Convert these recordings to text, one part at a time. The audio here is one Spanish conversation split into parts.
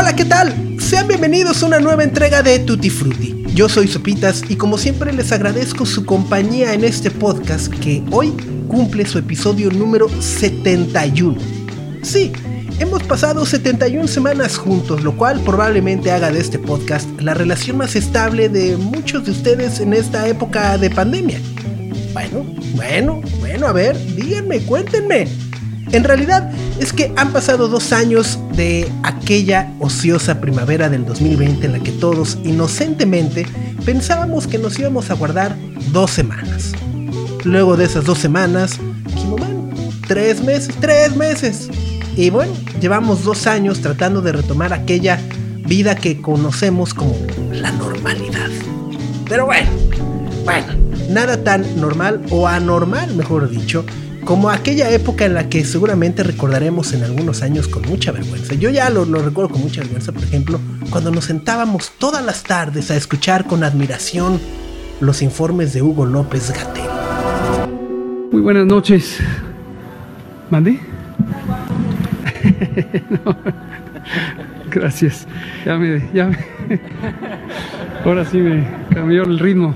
Hola, ¿qué tal? Sean bienvenidos a una nueva entrega de Tutti Frutti. Yo soy Sopitas y como siempre les agradezco su compañía en este podcast que hoy cumple su episodio número 71. Sí, hemos pasado 71 semanas juntos, lo cual probablemente haga de este podcast la relación más estable de muchos de ustedes en esta época de pandemia. Bueno, bueno, bueno, a ver, díganme, cuéntenme. En realidad es que han pasado dos años de aquella ociosa primavera del 2020 en la que todos inocentemente pensábamos que nos íbamos a guardar dos semanas. Luego de esas dos semanas, dijimos, bueno, tres meses, tres meses. Y bueno, llevamos dos años tratando de retomar aquella vida que conocemos como la normalidad. Pero bueno, bueno, nada tan normal o anormal, mejor dicho, como aquella época en la que seguramente recordaremos en algunos años con mucha vergüenza. Yo ya lo, recuerdo con mucha vergüenza, por ejemplo, cuando nos sentábamos todas las tardes a escuchar con admiración los informes de Hugo López Gatel. Muy buenas noches. ¿Mandé? Gracias. Ya me, ya me. Ahora sí me cambió el ritmo.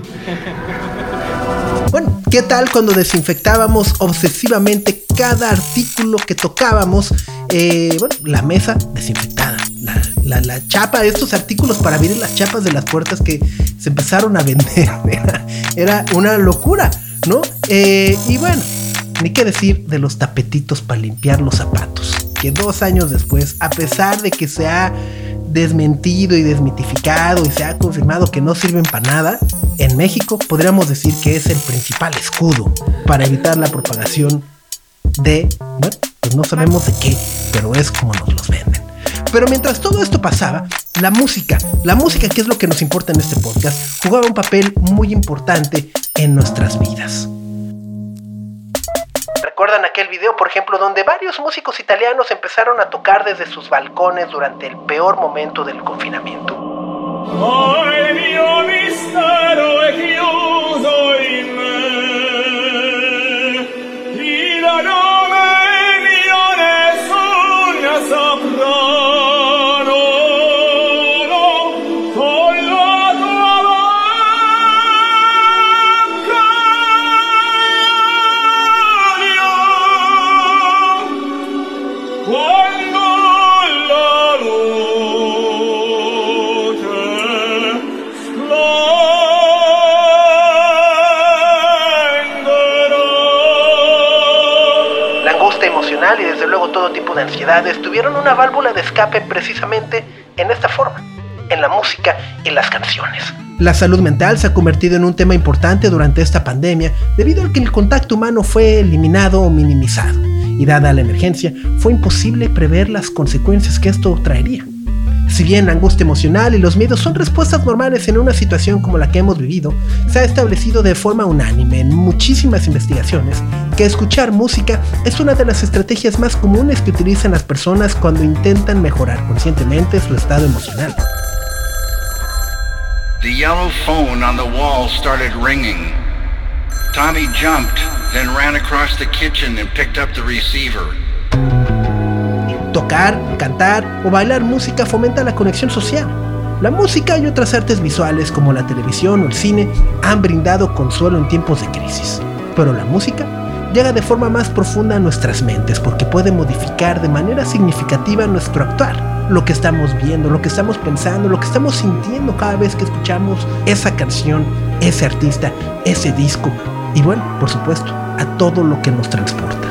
Bueno, ¿qué tal cuando desinfectábamos obsesivamente cada artículo que tocábamos? Eh, bueno, la mesa desinfectada, la, chapa, estos artículos para abrir las chapas de las puertas que se empezaron a vender. Era, una locura, ¿no? Eh, y bueno, ni qué decir de los tapetitos para limpiar los zapatos, que dos años después, a pesar de que se ha desmentido y desmitificado y se ha confirmado que no sirven para nada, en México podríamos decir que es el principal escudo para evitar la propagación de, bueno, pues no sabemos de qué, pero es como nos los venden. Pero mientras todo esto pasaba, la música, la música que es lo que nos importa en este podcast, jugaba un papel muy importante en nuestras vidas. ¿Recuerdan aquel video, por ejemplo, donde varios músicos italianos empezaron a tocar desde sus balcones durante el peor momento del confinamiento? De ansiedades tuvieron una válvula de escape precisamente en esta forma, en la música y las canciones. La salud mental se ha convertido en un tema importante durante esta pandemia debido a que el contacto humano fue eliminado o minimizado y dada la emergencia fue imposible prever las consecuencias que esto traería. Si bien la angustia emocional y los miedos son respuestas normales en una situación como la que hemos vivido, se ha establecido de forma unánime en muchísimas investigaciones que escuchar música es una de las estrategias más comunes que utilizan las personas cuando intentan mejorar conscientemente su estado emocional. The yellow phone on the wall started ringing. Tommy jumped, then ran across the kitchen and picked up the receiver. Tocar, cantar o bailar música fomenta la conexión social. La música y otras artes visuales como la televisión o el cine han brindado consuelo en tiempos de crisis. Pero la música llega de forma más profunda a nuestras mentes porque puede modificar de manera significativa nuestro actuar, lo que estamos viendo, lo que estamos pensando, lo que estamos sintiendo cada vez que escuchamos esa canción, ese artista, ese disco y bueno, por supuesto, a todo lo que nos transporta.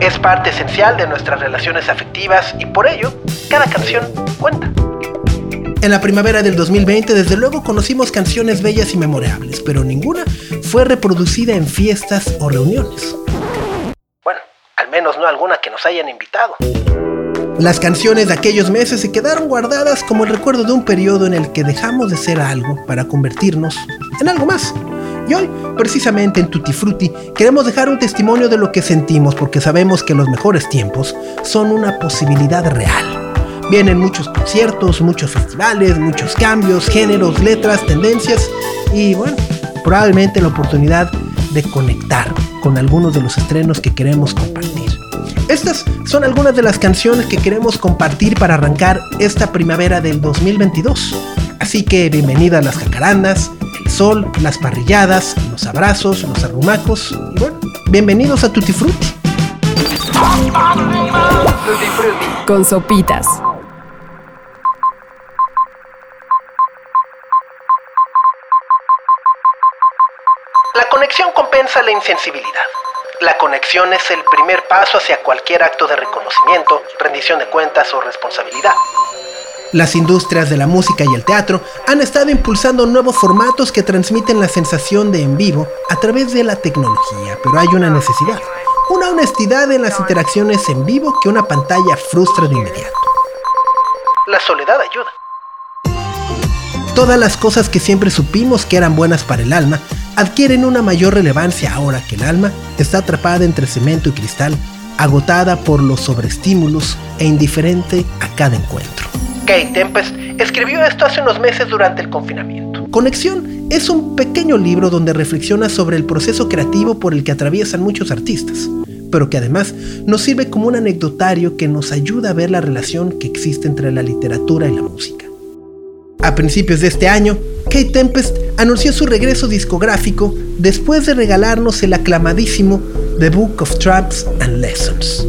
es parte esencial de nuestras relaciones afectivas y por ello, cada canción cuenta. En la primavera del 2020, desde luego, conocimos canciones bellas y memorables, pero ninguna fue reproducida en fiestas o reuniones. Bueno, al menos no alguna que nos hayan invitado. Las canciones de aquellos meses se quedaron guardadas como el recuerdo de un periodo en el que dejamos de ser algo para convertirnos en algo más. Y hoy, precisamente en Tutti Frutti, queremos dejar un testimonio de lo que sentimos porque sabemos que los mejores tiempos son una posibilidad real. Vienen muchos conciertos, muchos festivales, muchos cambios, géneros, letras, tendencias y bueno, probablemente la oportunidad de conectar con algunos de los estrenos que queremos compartir. Estas son algunas de las canciones que queremos compartir para arrancar esta primavera del 2022. Así que bienvenida a las jacarandas, el sol, las parrilladas, los abrazos, los arrumacos y bueno, bienvenidos a. Tutti Frutti con sopitas. Conexión compensa la insensibilidad. La conexión es el primer paso hacia cualquier acto de reconocimiento, rendición de cuentas o responsabilidad. Las industrias de la música y el teatro han estado impulsando nuevos formatos que transmiten la sensación de en vivo a través de la tecnología, pero hay una necesidad, una honestidad en las interacciones en vivo que una pantalla frustra de inmediato. La soledad ayuda. Todas las cosas que siempre supimos que eran buenas para el alma adquieren una mayor relevancia ahora que el alma está atrapada entre cemento y cristal, agotada por los sobreestímulos e indiferente a cada encuentro. Kate Tempest escribió esto hace unos meses durante el confinamiento. Conexión es un pequeño libro donde reflexiona sobre el proceso creativo por el que atraviesan muchos artistas, pero que además nos sirve como un anecdotario que nos ayuda a ver la relación que existe entre la literatura y la música. A principios de este año, Kate Tempest anunció su regreso discográfico después de regalarnos el aclamadísimo The Book of Traps and Lessons.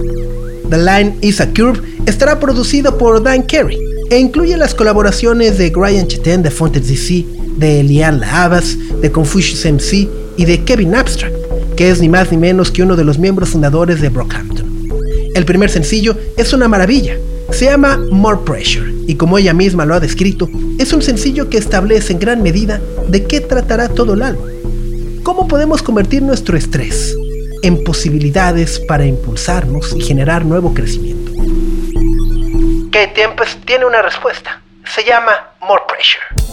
The Line is a Curve estará producido por Dan Carey e incluye las colaboraciones de Brian Chetin de Fontes DC, de Liane Lahavas, de Confucius MC y de Kevin Abstract, que es ni más ni menos que uno de los miembros fundadores de Brockhampton. El primer sencillo es una maravilla, se llama More Pressure y como ella misma lo ha descrito, es un sencillo que establece en gran medida de qué tratará todo el álbum. ¿Cómo podemos convertir nuestro estrés en posibilidades para impulsarnos y generar nuevo crecimiento? ¿Qué tiempo tiene una respuesta? Se llama More Pressure.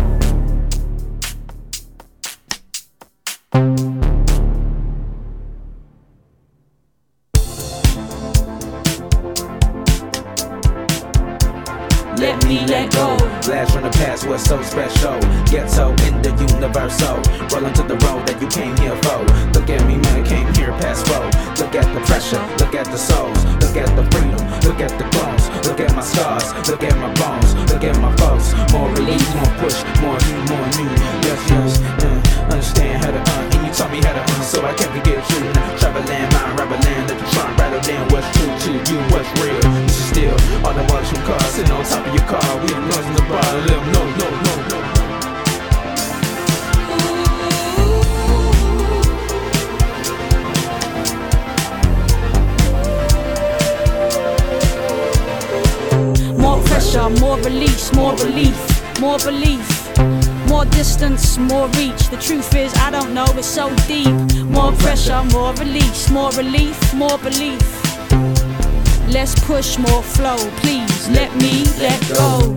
Please let me let go.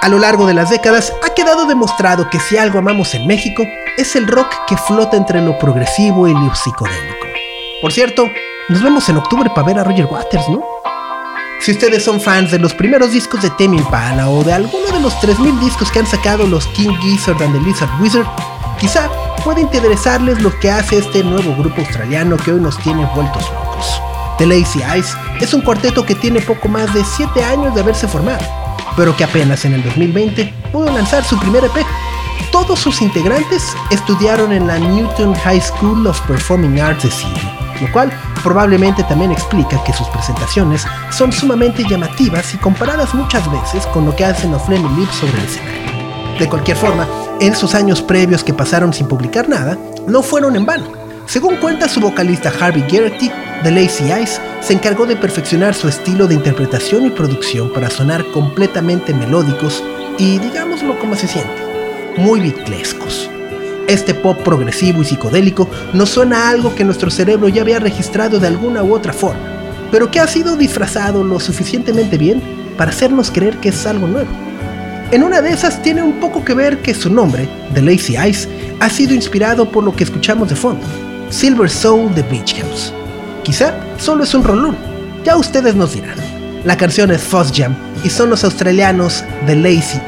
A lo largo de las décadas ha quedado demostrado que si algo amamos en México es el rock que flota entre lo progresivo y lo psicodélico. Por cierto, nos vemos en octubre para ver a Roger Waters, ¿no? Si ustedes son fans de los primeros discos de Tame Impala o de alguno de los 3000 discos que han sacado los King Gizzard and the Lizard Wizard, quizá pueda interesarles lo que hace este nuevo grupo australiano que hoy nos tiene vueltos locos. The Lazy Eyes es un cuarteto que tiene poco más de 7 años de haberse formado, pero que apenas en el 2020 pudo lanzar su primer EP. Todos sus integrantes estudiaron en la Newton High School of Performing Arts de Sydney, lo cual probablemente también explica que sus presentaciones son sumamente llamativas y comparadas muchas veces con lo que hacen los Fleming Lips sobre el escenario. De cualquier forma, en sus años previos que pasaron sin publicar nada, no fueron en vano. Según cuenta su vocalista Harvey Geraghty, The Lazy Eyes se encargó de perfeccionar su estilo de interpretación y producción para sonar completamente melódicos y, digámoslo como se siente, muy bitlescos. Este pop progresivo y psicodélico nos suena a algo que nuestro cerebro ya había registrado de alguna u otra forma, pero que ha sido disfrazado lo suficientemente bien para hacernos creer que es algo nuevo. En una de esas tiene un poco que ver que su nombre, The Lazy Eyes, ha sido inspirado por lo que escuchamos de fondo, Silver Soul de Beach House. Quizá solo es un rolón, ya ustedes nos dirán. La canción es Fuzz Jam y son los australianos The Lazy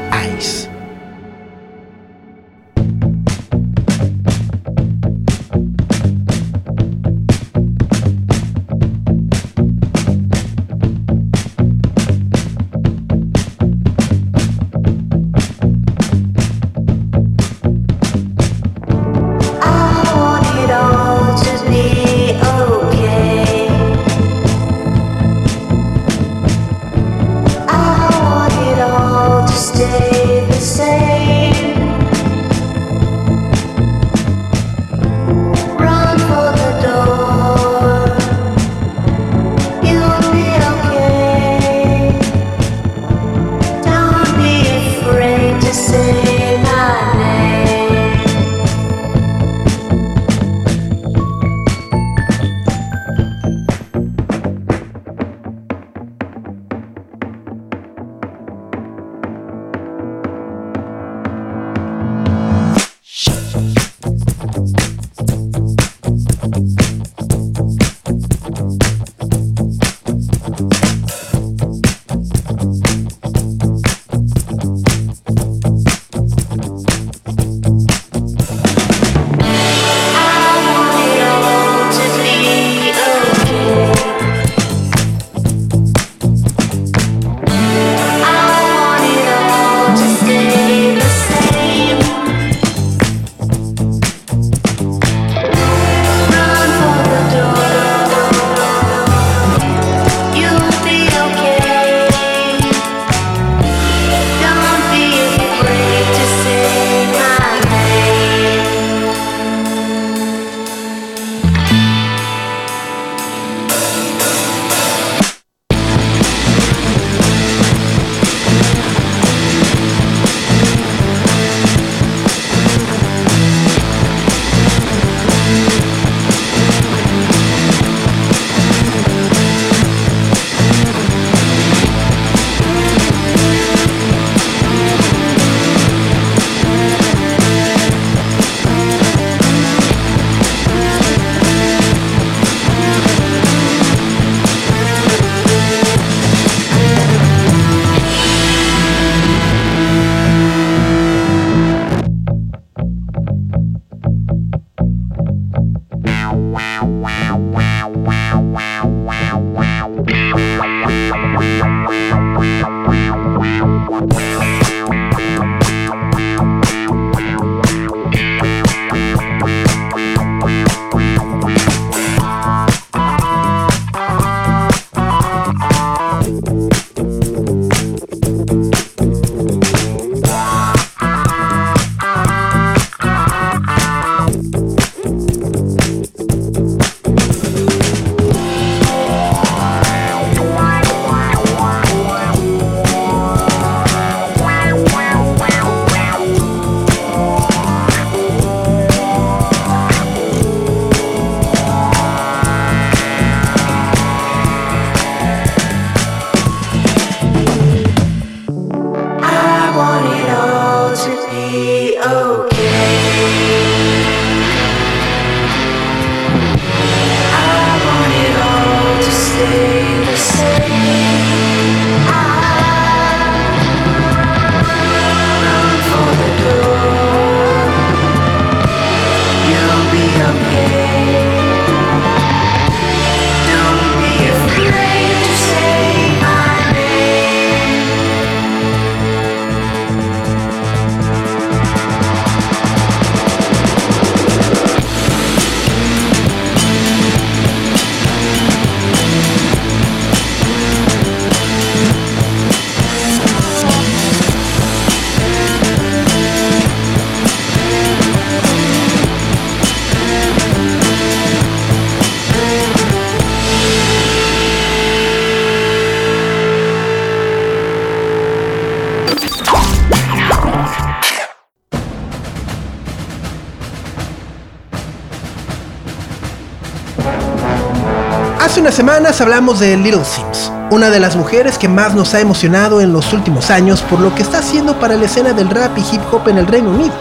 Hace unas semanas hablamos de Little Sims, una de las mujeres que más nos ha emocionado en los últimos años por lo que está haciendo para la escena del rap y hip hop en el Reino Unido.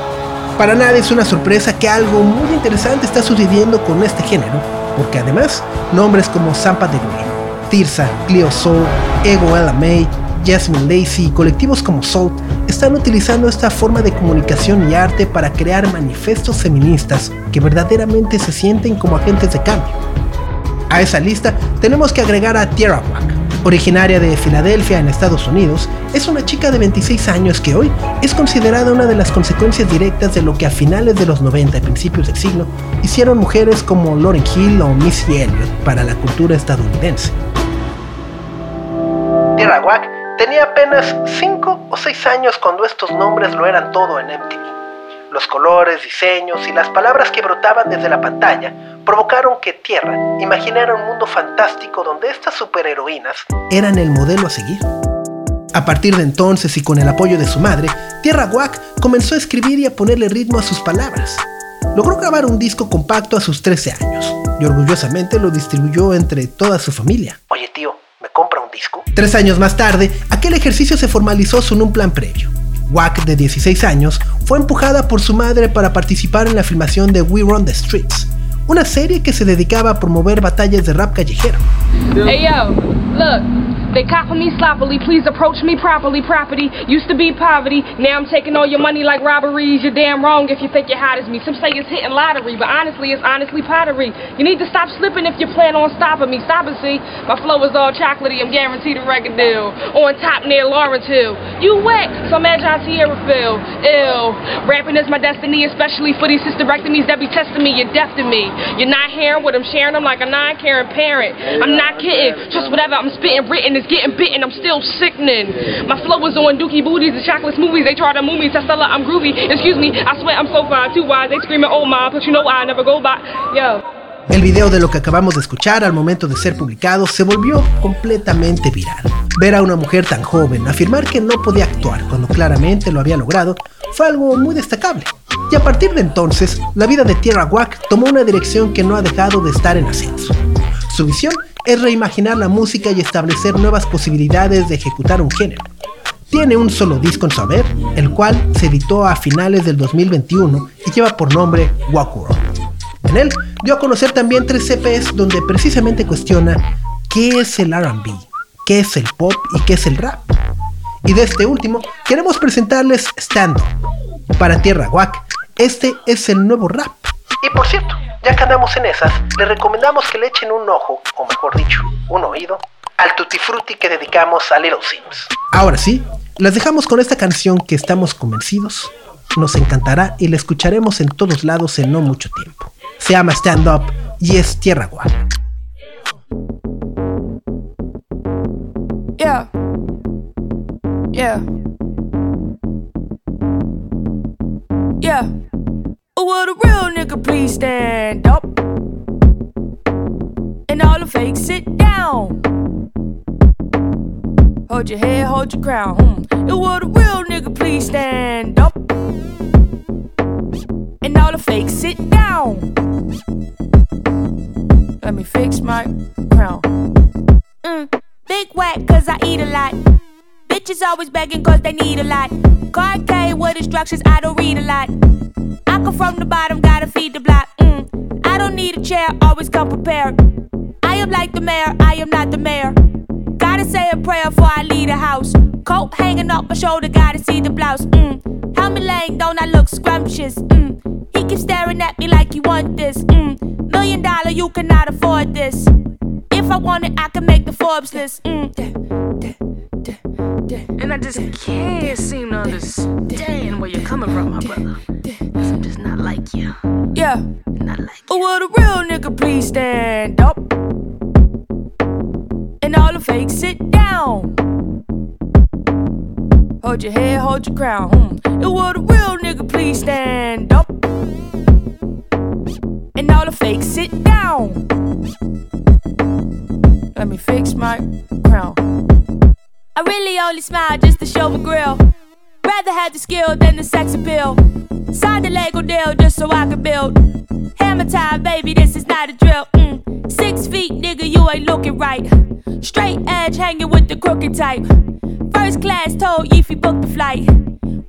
Para nadie es una sorpresa que algo muy interesante está sucediendo con este género, porque además nombres como Sampa de Green, Tirsa, Cleo Soul, Ego LMA, Jasmine Lacey y colectivos como Salt están utilizando esta forma de comunicación y arte para crear manifestos feministas que verdaderamente se sienten como agentes de cambio. A esa lista tenemos que agregar a Tierra Wack, originaria de Filadelfia en Estados Unidos, es una chica de 26 años que hoy es considerada una de las consecuencias directas de lo que a finales de los 90 y principios del siglo hicieron mujeres como Lauren Hill o Missy Elliott para la cultura estadounidense. Tierra Wack tenía apenas 5 o 6 años cuando estos nombres lo eran todo en MTV. Los colores, diseños y las palabras que brotaban desde la pantalla provocaron que Tierra imaginara un mundo fantástico donde estas superheroínas eran el modelo a seguir. A partir de entonces y con el apoyo de su madre, Tierra Wack comenzó a escribir y a ponerle ritmo a sus palabras. Logró grabar un disco compacto a sus 13 años y orgullosamente lo distribuyó entre toda su familia. Oye tío, ¿me compra un disco? Tres años más tarde, aquel ejercicio se formalizó sin un plan previo. Wack, de 16 años, fue empujada por su madre para participar en la filmación de We Run the Streets, una serie que se dedicaba a promover batallas de rap callejero. Hey yo, look, they copping me sloppily, please approach me properly. Property used to be poverty, now I'm taking all your money like robberies. You're damn wrong if you think you're hot as me. Some say it's hitting lottery, but honestly, it's honestly pottery. You need to stop slipping if you plan on stopping me. Stop it, see? My flow is all chocolatey, I'm guaranteed a record deal. On top near Lawrence Hill. You wet, so imagine John Sierra feel. Ill. Rapping is my destiny, especially for these hysterectomies that be testing me. You're deaf to me. You're not hearing what I'm sharing. I'm like a non-caring parent. I'm not kidding. Just whatever I'm spitting, written is getting bitten. I'm still sickening. My flow is on dookie booties and chocolate smoothies. They try to move me. Testella, I'm groovy. Excuse me. I swear I'm so fine. Too wise. They screaming, oh my, but you know I never go by. Yo. El video de lo que acabamos de escuchar al momento de ser publicado se volvió completamente viral. Ver a una mujer tan joven afirmar que no podía actuar cuando claramente lo había logrado fue algo muy destacable. Y a partir de entonces, la vida de Tierra Wack tomó una dirección que no ha dejado de estar en ascenso. Su visión es reimaginar la música y establecer nuevas posibilidades de ejecutar un género. Tiene un solo disco en su haber, el cual se editó a finales del 2021 y lleva por nombre World. En él dio a conocer también tres EPs donde precisamente cuestiona qué es el RB, qué es el pop y qué es el rap. Y de este último queremos presentarles Stand Up. Para Tierra Wack, este es el nuevo rap. Y por cierto, ya que andamos en esas, les recomendamos que le echen un ojo, o mejor dicho, un oído, al Tutti Frutti que dedicamos a Little Sims. Ahora sí, las dejamos con esta canción que estamos convencidos nos encantará y la escucharemos en todos lados en no mucho tiempo. Se llama Stand Up y es Tierra Guay. Yeah. Yeah. Yeah. Oh, will a real nigga please stand up? And all the fakes sit down. Hold your head, hold your crown. Mm. And will a real nigga please stand up? And all the fakes sit down. Let me fix my crown. Mm. Big whack, cause I eat a lot. Bitches always begging cause they need a lot. Card with instructions, I don't read a lot. I come from the bottom, gotta feed the block. Mm. I don't need a chair, always come prepared. I am like the mayor, I am not the mayor. Gotta say a prayer before I leave the house. Coat hanging off my shoulder, gotta see the blouse. Mm. How me laying, don't I look scrumptious? Mm. He keeps staring at me like he want this. Mm. Million dollar, you cannot afford this. If I want it, I can make the Forbes list. Mm. And I just can't seem to understand where you're coming from, my brother. Cause I'm just not like you. Yeah. Not like Oh, will a real nigga please stand up? And all the fakes sit down. Hold your head, hold your crown. Mm. And will a real nigga please stand up? And all the fakes sit down. Let me fix my crown. I really only smile just to show my grill. Rather have the skill than the sex appeal. Signed a Lego deal just so I could build. Hammer time, baby, this is not a drill. Mm. Six feet, nigga, you ain't looking right. Straight edge hanging with the crooked type. First class told you book the flight.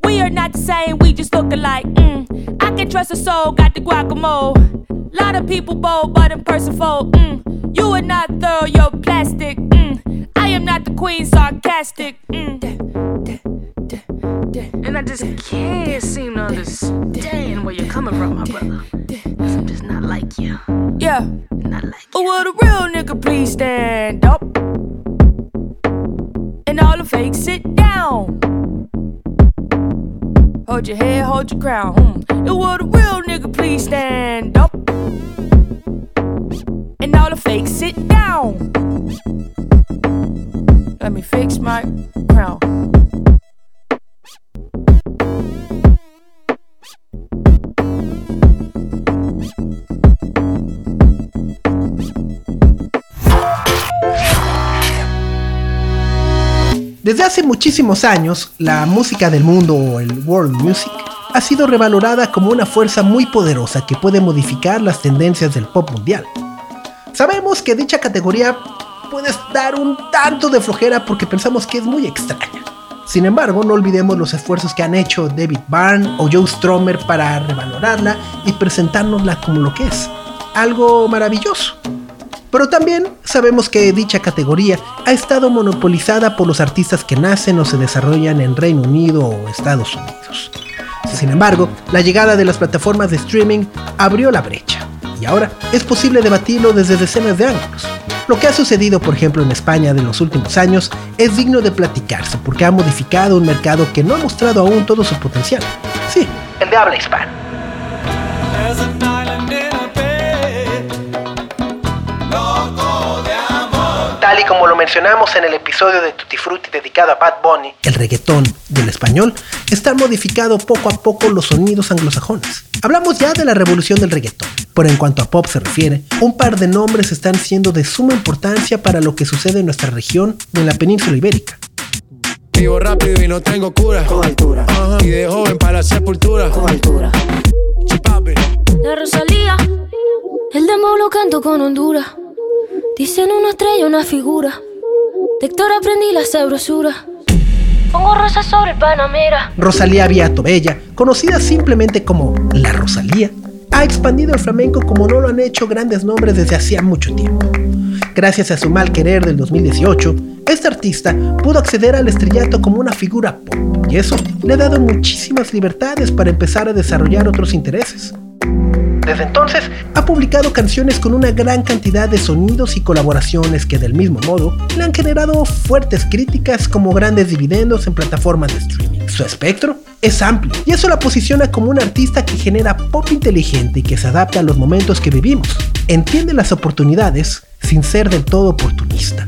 We are not the same, we just look alike. Mm. I can trust a soul, got the guacamole. Lot of people bold, but in person fold. Mm. You are not thorough, you're plastic. Mm. I am not the queen, sarcastic. Mm. And I just can't seem to understand where you're coming from, my brother. Cause I'm just not like you. Yeah. Not like Oh, will the real nigga please stand up? And all the fakes sit down. Hold your head, hold your crown. Mm. And will the real nigga please stand up? And all the fakes sit down. Let me fix my crown. Desde hace muchísimos años, la música del mundo o el world music ha sido revalorada como una fuerza muy poderosa que puede modificar las tendencias del pop mundial. Sabemos que dicha categoría puede dar un tanto de flojera porque pensamos que es muy extraña. Sin embargo, no olvidemos los esfuerzos que han hecho David Byrne o Joe Stromer para revalorarla y presentárnosla como lo que es, algo maravilloso. Pero también sabemos que dicha categoría ha estado monopolizada por los artistas que nacen o se desarrollan en Reino Unido o Estados Unidos. Sin embargo, la llegada de las plataformas de streaming abrió la brecha y ahora es posible debatirlo desde decenas de ángulos. Lo que ha sucedido, por ejemplo, en España de los últimos años es digno de platicarse porque ha modificado un mercado que no ha mostrado aún todo su potencial. Sí, el de habla hispana. Como lo mencionamos en el episodio de Tutti Frutti dedicado a Bad Bunny, el reggaetón del español está modificado poco a poco los sonidos anglosajones. Hablamos ya de la revolución del reggaetón, pero en cuanto a pop se refiere, un par de nombres están siendo de suma importancia para lo que sucede en nuestra región o en la península ibérica. Vivo rápido y no tengo cura. Con altura. Y de joven para la sepultura. Con altura. La Rosalía, el demo lo canto con Honduras. Dicen una estrella, una figura. De Héctor aprendí la sabrosura. Pongo rosas sobre el Panamera. Rosalía Viato Bella, conocida simplemente como La Rosalía, ha expandido el flamenco como no lo han hecho grandes nombres desde hacía mucho tiempo. Gracias a su mal querer del 2018, este artista pudo acceder al estrellato como una figura pop, y eso le ha dado muchísimas libertades para empezar a desarrollar otros intereses. Desde entonces ha publicado canciones con una gran cantidad de sonidos y colaboraciones que del mismo modo le han generado fuertes críticas como grandes dividendos en plataformas de streaming. Su espectro es amplio y eso la posiciona como un artista que genera pop inteligente y que se adapta a los momentos que vivimos. Entiende las oportunidades sin ser del todo oportunista.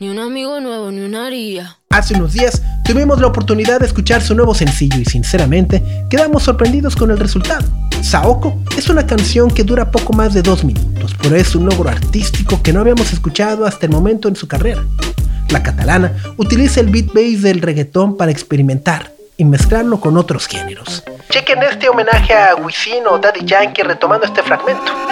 Ni un amigo nuevo, ni una haría. Hace unos días tuvimos la oportunidad de escuchar su nuevo sencillo y sinceramente quedamos sorprendidos con el resultado. Saoko es una canción que dura poco más de dos minutos, pero es un logro artístico que no habíamos escuchado hasta el momento en su carrera. La catalana utiliza el beat bass del reggaetón para experimentar y mezclarlo con otros géneros. Chequen este homenaje a Wisin o Daddy Yankee retomando este fragmento.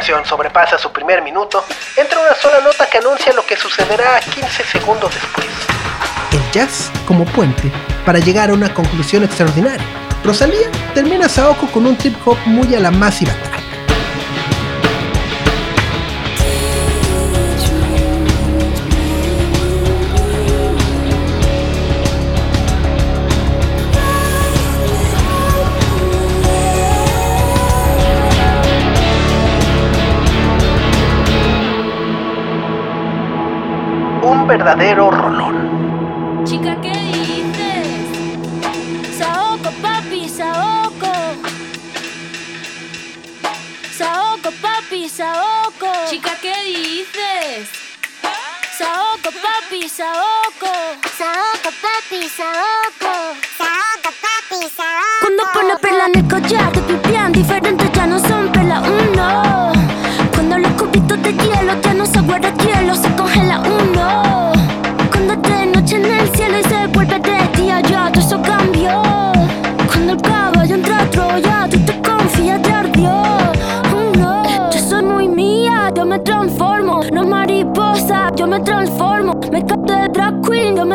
Canción sobrepasa su primer minuto, entra una sola nota que anuncia lo que sucederá 15 segundos después. El jazz como puente para llegar a una conclusión extraordinaria. Rosalía termina Saoko con un trip hop muy a la Attack. verdadero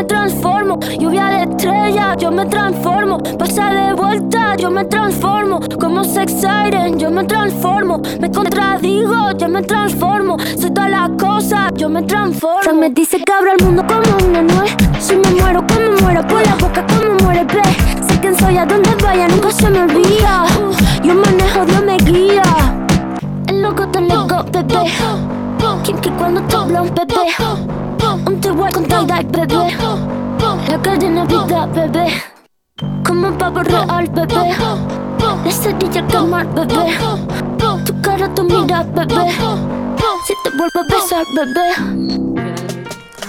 transformo. Lluvia de estrella, yo me transformo. Pasa de vuelta, yo me transformo. Como sex siren, yo me transformo. Me contradigo, yo me transformo. Soy todas las cosas, yo me transformo. Fran me dice que abra el mundo como una nuez. Si me muero, como muero, por la boca, como muere, ve. Sé quién soy, a donde vaya, nunca se me olvida. Yo manejo, Dios me guía. El loco te loco, bebé. Quien que cuando te un. Un te voy con tal bebé. La cadena vida, bebé. Como un pavo real, bebé. La cerilla quemar, bebé. Tu cara, tu mira, bebé. Si te vuelvo a besar, bebé.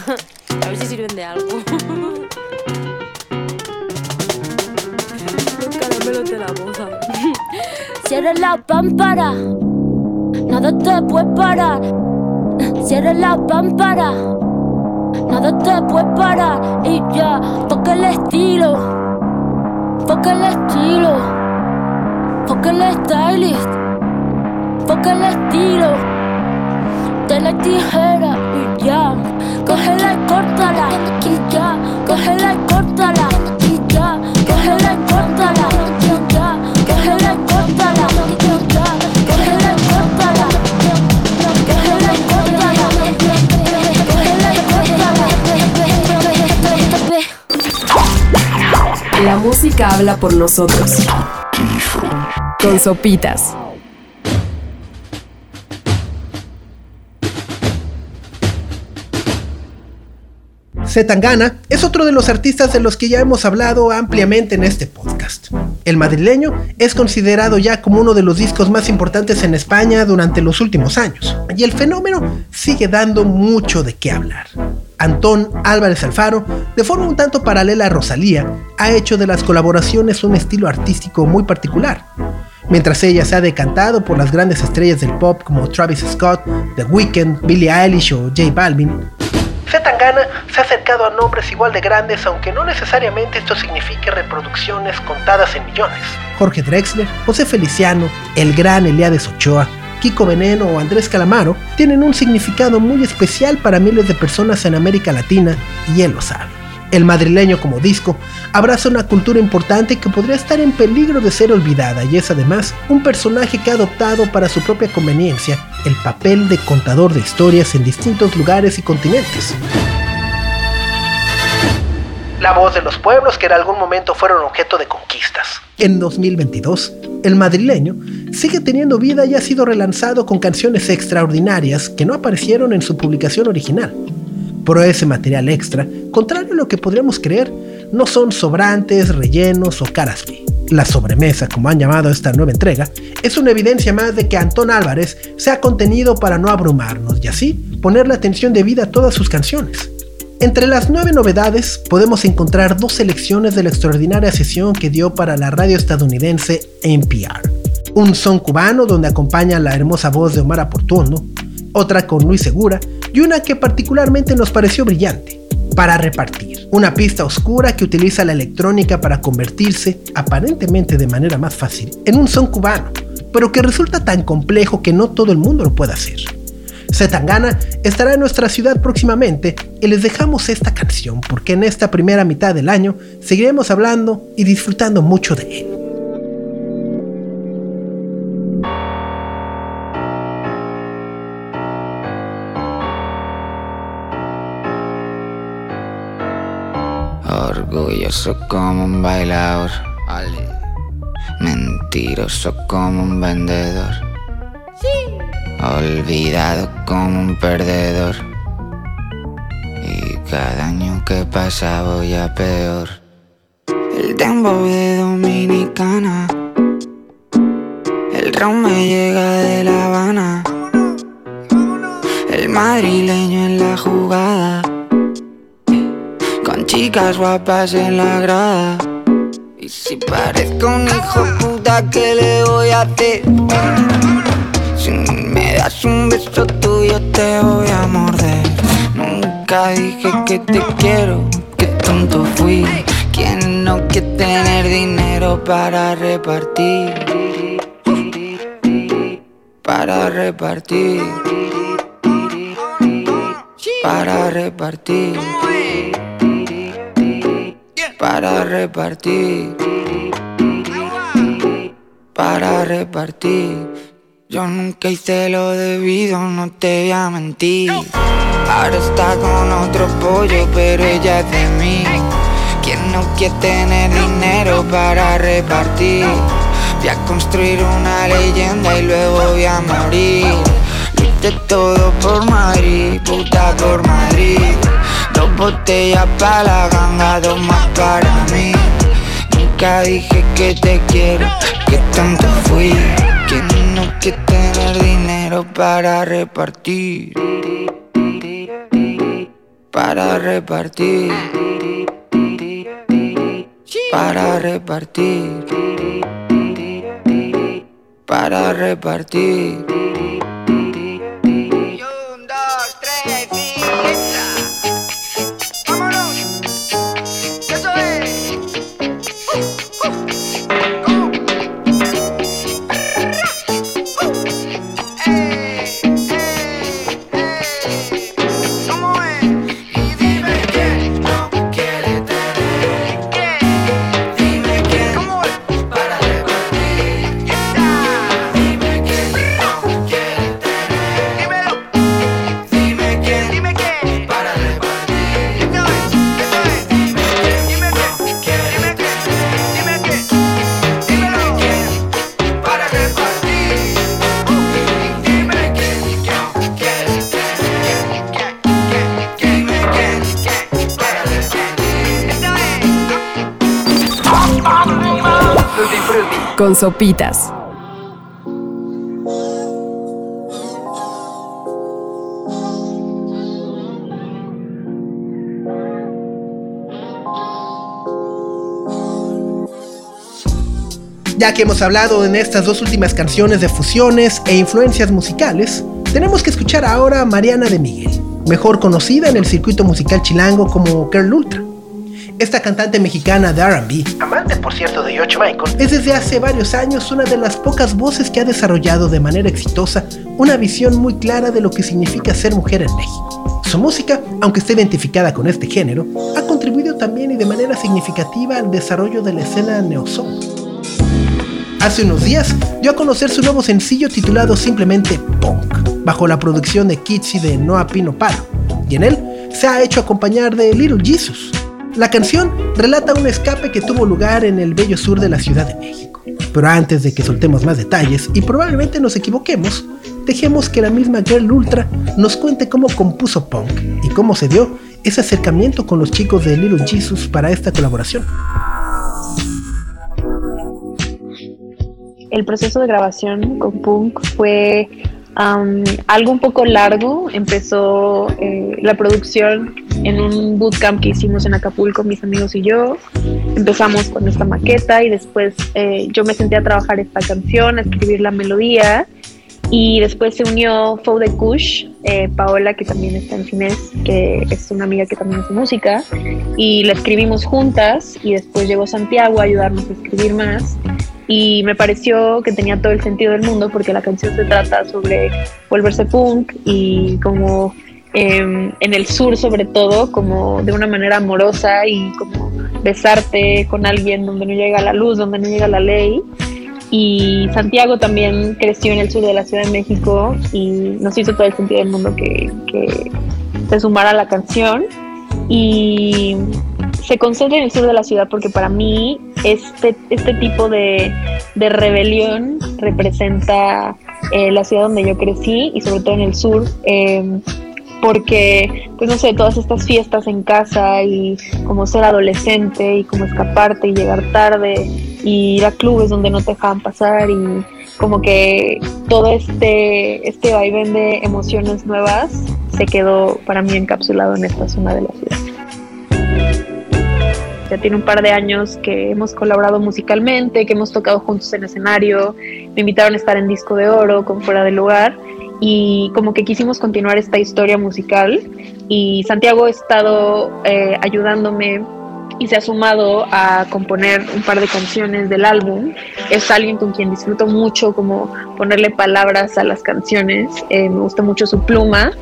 A ver si sirven de algo. Los caramelos de la moza. Cierra la pámpara. Nada te puede parar. Cierra la pámpara. Nada te puede parar. Y ya, toca el estilo. Toca el estilo. Toca el stylist. Toca el estilo. De la tijera y ya. Cógela y córtala. Y ya. Cógela y córtala. Y ya. Cógela y música habla por nosotros. Con sopitas. Zetangana es otro de los artistas de los que ya hemos hablado ampliamente en este podcast. El madrileño es considerado ya como uno de los discos más importantes en España durante los últimos años, y el fenómeno sigue dando mucho de qué hablar. Antón Álvarez Alfaro, de forma un tanto paralela a Rosalía, ha hecho de las colaboraciones un estilo artístico muy particular. Mientras ella se ha decantado por las grandes estrellas del pop como Travis Scott, The Weeknd, Billie Eilish o J Balvin, Zetangana se ha acercado a nombres igual de grandes, aunque no necesariamente esto signifique reproducciones contadas en millones. Jorge Drexler, José Feliciano, el gran Eliades Ochoa, Kiko Veneno o Andrés Calamaro tienen un significado muy especial para miles de personas en América Latina y él lo sabe. El madrileño como disco abraza una cultura importante que podría estar en peligro de ser olvidada y es además un personaje que ha adoptado para su propia conveniencia el papel de contador de historias en distintos lugares y continentes. La voz de los pueblos que en algún momento fueron objeto de conquistas. En 2022, el madrileño sigue teniendo vida y ha sido relanzado con canciones extraordinarias que no aparecieron en su publicación original. Pero ese material extra, contrario a lo que podríamos creer, no son sobrantes, rellenos o caras. La sobremesa, como han llamado esta nueva entrega, es una evidencia más de que Antón Álvarez se ha contenido para no abrumarnos y así ponerle atención debida a todas sus canciones. Entre las nueve novedades podemos encontrar dos selecciones de la extraordinaria sesión que dio para la radio estadounidense NPR. Un son cubano donde acompaña la hermosa voz de Omar Aportuondo, otra con Luis Segura y una que particularmente nos pareció brillante, para repartir. Una pista oscura que utiliza la electrónica para convertirse, aparentemente de manera más fácil, en un son cubano, pero que resulta tan complejo que no todo el mundo lo puede hacer. Zetangana estará en nuestra ciudad próximamente y les dejamos esta canción porque en esta primera mitad del año seguiremos hablando y disfrutando mucho de él. Orgulloso como un bailador, mentiroso como un vendedor, olvidado como un perdedor y Cada año que pasa voy a peor. El dembow de Dominicana. El ron me llega de La Habana. El madrileño en la jugada. Con chicas guapas en la grada. Y si parezco un hijo puta, ¿qué le voy a hacer? Das un beso tuyo, te voy a morder. Nunca dije que te quiero, qué tonto fui. Quien no quiere tener dinero para repartir. Para repartir. Para repartir. Para repartir. Para repartir. Yo nunca hice lo debido, no te voy a mentir. Ahora está con otro pollo, pero ella es de mí. Quien no quiere tener dinero para repartir. Voy a construir una leyenda y luego voy a morir. Hice todo por Madrid, puta por Madrid. Dos botellas para la ganga, dos más para mí. Nunca dije que te quiero, que tanto fui. Quiere tener dinero para repartir. Para repartir. Para repartir. Para repartir. Sopitas. Ya que hemos hablado en estas dos últimas canciones de fusiones e influencias musicales, tenemos que escuchar ahora a Mariana de Miguel, mejor conocida en el circuito musical chilango como Girl Ultra. Esta cantante mexicana de RB, Es desde hace varios años una de las pocas voces que ha desarrollado de manera exitosa una visión muy clara de lo que significa ser mujer en México. Su música, aunque esté identificada con este género, ha contribuido también y de manera significativa al desarrollo de la escena neosoul. Hace unos días dio a conocer su nuevo sencillo titulado simplemente Punk, bajo la producción de Kitsi de Noah Pino Palo, y en él se ha hecho acompañar de Little Jesus. La canción relata un escape que tuvo lugar en el bello sur de la Ciudad de México. Pero antes de que soltemos más detalles, y probablemente nos equivoquemos, dejemos que la misma Girl Ultra nos cuente cómo compuso Punk y cómo se dio ese acercamiento con los chicos de Little Jesus para esta colaboración. el proceso de grabación con Punk fue algo un poco largo. Empezó eh, la producción en un bootcamp que hicimos en Acapulco, mis amigos y yo. Empezamos con esta maqueta y después eh, yo me senté a trabajar esta canción, a escribir la melodía. Y después se unió Fou de Kush, eh, Paola, que también está en Finés, que es una amiga que también hace música, y la escribimos juntas. Y después llegó Santiago a ayudarnos a escribir más y me pareció que tenía todo el sentido del mundo porque la canción se trata sobre volverse punk y como eh, en el sur sobre todo, como de una manera amorosa y como besarte con alguien donde no llega la luz, donde no llega la ley. Y Santiago también creció en el sur de la Ciudad de México y nos hizo todo el sentido del mundo que, que se sumara a la canción. Y se concentra en el sur de la ciudad porque para mí este, este tipo de, de rebelión representa eh, la ciudad donde yo crecí y sobre todo en el sur. Eh, porque, pues no sé, todas estas fiestas en casa y como ser adolescente y como escaparte y llegar tarde y ir a clubes donde no te dejaban pasar y como que todo este, este vaivén de emociones nuevas se quedó para mí encapsulado en esta zona de la ciudad. Ya tiene un par de años que hemos colaborado musicalmente, que hemos tocado juntos en escenario, me invitaron a estar en Disco de Oro con Fuera del Lugar y como que quisimos continuar esta historia musical y Santiago ha estado eh, ayudándome y se ha sumado a componer un par de canciones del álbum. Es alguien con quien disfruto mucho como ponerle palabras a las canciones, eh, me gusta mucho su pluma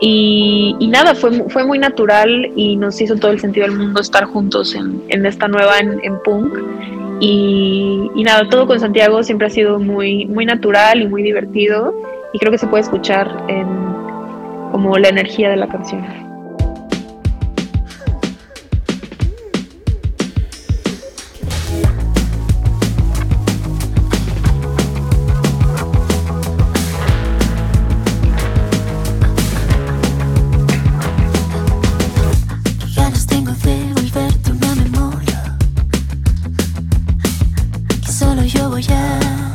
y, y nada, fue, fue muy natural y nos hizo todo el sentido del mundo estar juntos en, en esta nueva en, en punk. Y, y nada, todo con Santiago siempre ha sido muy, muy natural y muy divertido y creo que se puede escuchar en como la energía de la canción. Que solo yo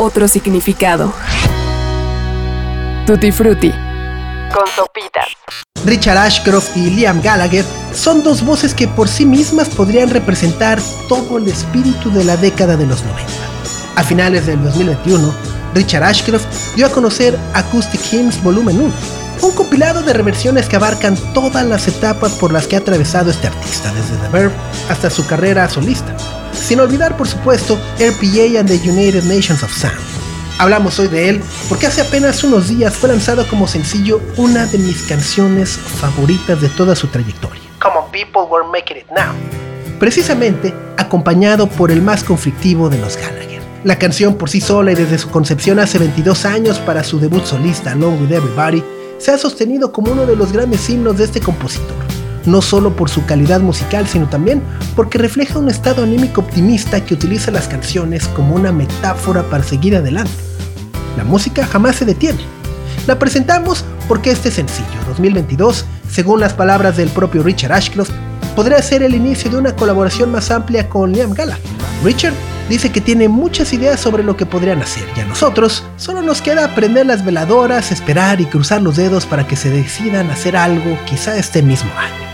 otro significado. Tutti Frutti. Con sopitas. Richard Ashcroft y Liam Gallagher son dos voces que por sí mismas podrían representar todo el espíritu de la década de los 90. A finales del 2021, Richard Ashcroft dio a conocer Acoustic Hymns Volumen 1, un compilado de reversiones que abarcan todas las etapas por las que ha atravesado este artista, desde The Verve hasta su carrera solista. Sin olvidar, por supuesto, RPA and the United Nations of Sound. Hablamos hoy de él porque hace apenas unos días fue lanzado como sencillo una de mis canciones favoritas de toda su trayectoria, People Were Making It Now, precisamente acompañado por el más conflictivo de los Gallagher, La canción por sí sola y desde su concepción hace 22 años para su debut solista Along with Everybody se ha sostenido como uno de los grandes himnos de este compositor, no solo por su calidad musical, sino también porque refleja un estado anímico optimista que utiliza las canciones como una metáfora para seguir adelante. La música jamás se detiene. La presentamos porque este sencillo, 2022, según las palabras del propio Richard Ashcroft, podría ser el inicio de una colaboración más amplia con Liam Gallagher. Richard dice que tiene muchas ideas sobre lo que podrían hacer y a nosotros solo nos queda prender las veladoras, esperar y cruzar los dedos para que se decidan hacer algo quizá este mismo año.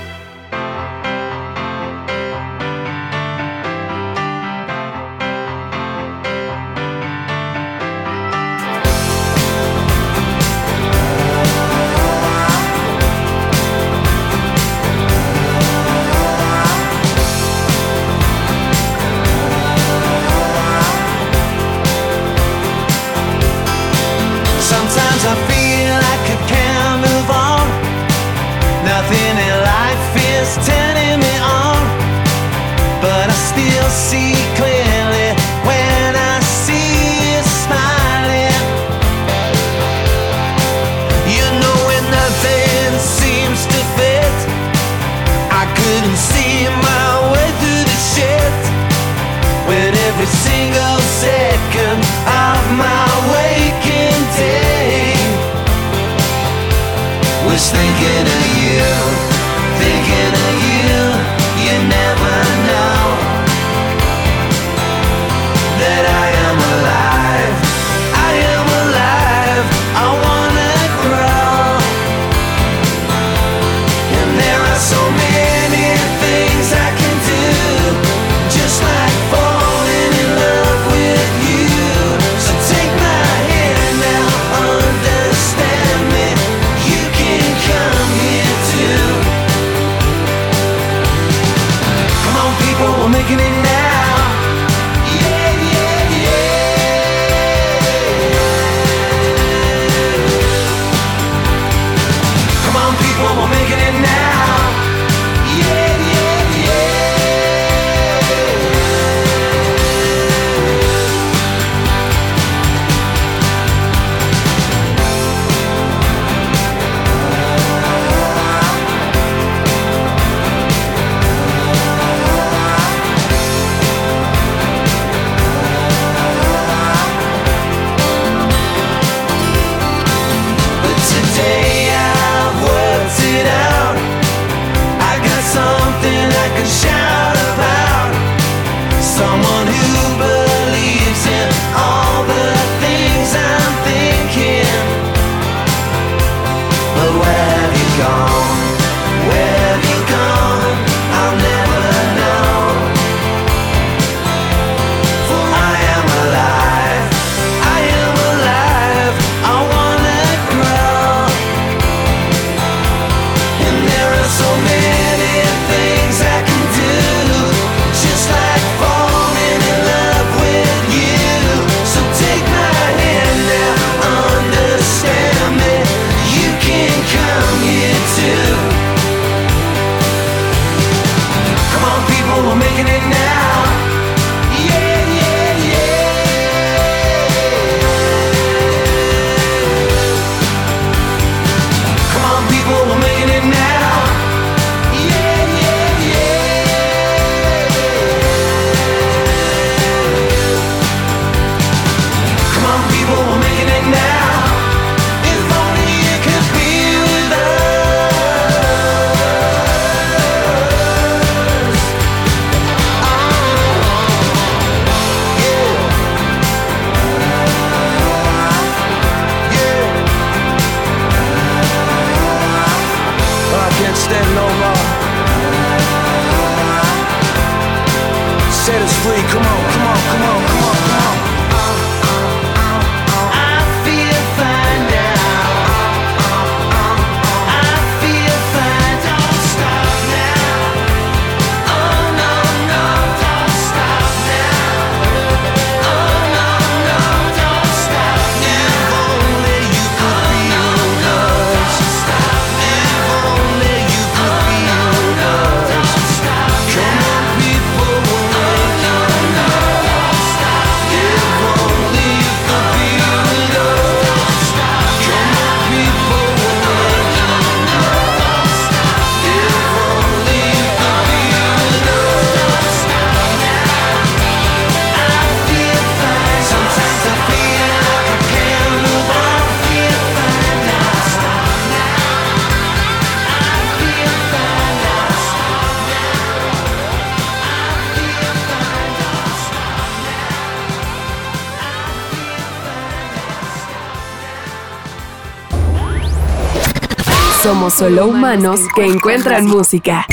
Somos solo humanos que encuentran música.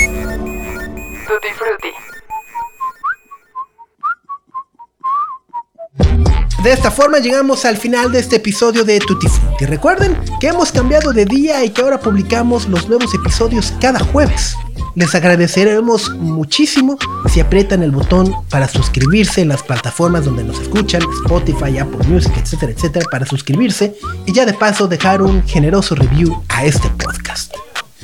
Tutti Frutti. De esta forma llegamos al final de este episodio de Tutti Frutti. Recuerden que hemos cambiado de día y que ahora publicamos los nuevos episodios cada jueves. Les agradeceremos muchísimo si aprietan el botón para suscribirse en las plataformas donde nos escuchan, Spotify, Apple Music, etcétera, etcétera, para suscribirse y ya de paso dejar un generoso review a este podcast.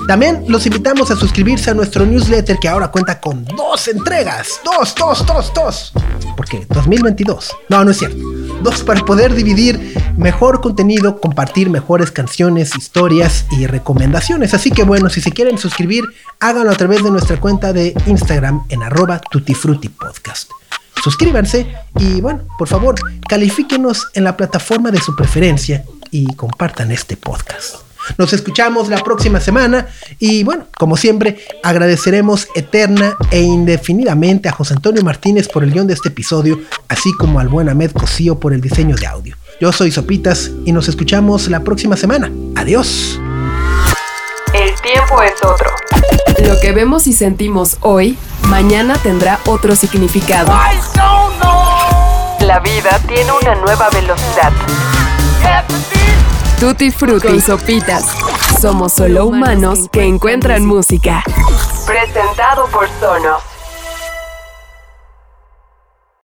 También los invitamos a suscribirse a nuestro newsletter que ahora cuenta con dos entregas. Dos, dos, dos, dos. Porque 2022. No, no es cierto. Dos para poder dividir mejor contenido, compartir mejores canciones, historias y recomendaciones. Así que bueno, si se quieren suscribir, háganlo a través de nuestra cuenta de Instagram en arroba tutifrutipodcast. Suscríbanse y bueno, por favor, califíquenos en la plataforma de su preferencia y compartan este podcast. Nos escuchamos la próxima semana y bueno, como siempre, agradeceremos eterna e indefinidamente a José Antonio Martínez por el guion de este episodio, así como al buen Ahmed Cosío por el diseño de audio. Yo soy Sopitas y nos escuchamos la próxima semana. Adiós. El tiempo es otro. Lo que vemos y sentimos hoy, mañana tendrá otro significado. La vida tiene una nueva velocidad. Tutti Frutti Sopitas. Somos solo humanos que encuentran música. Presentado por Sonos.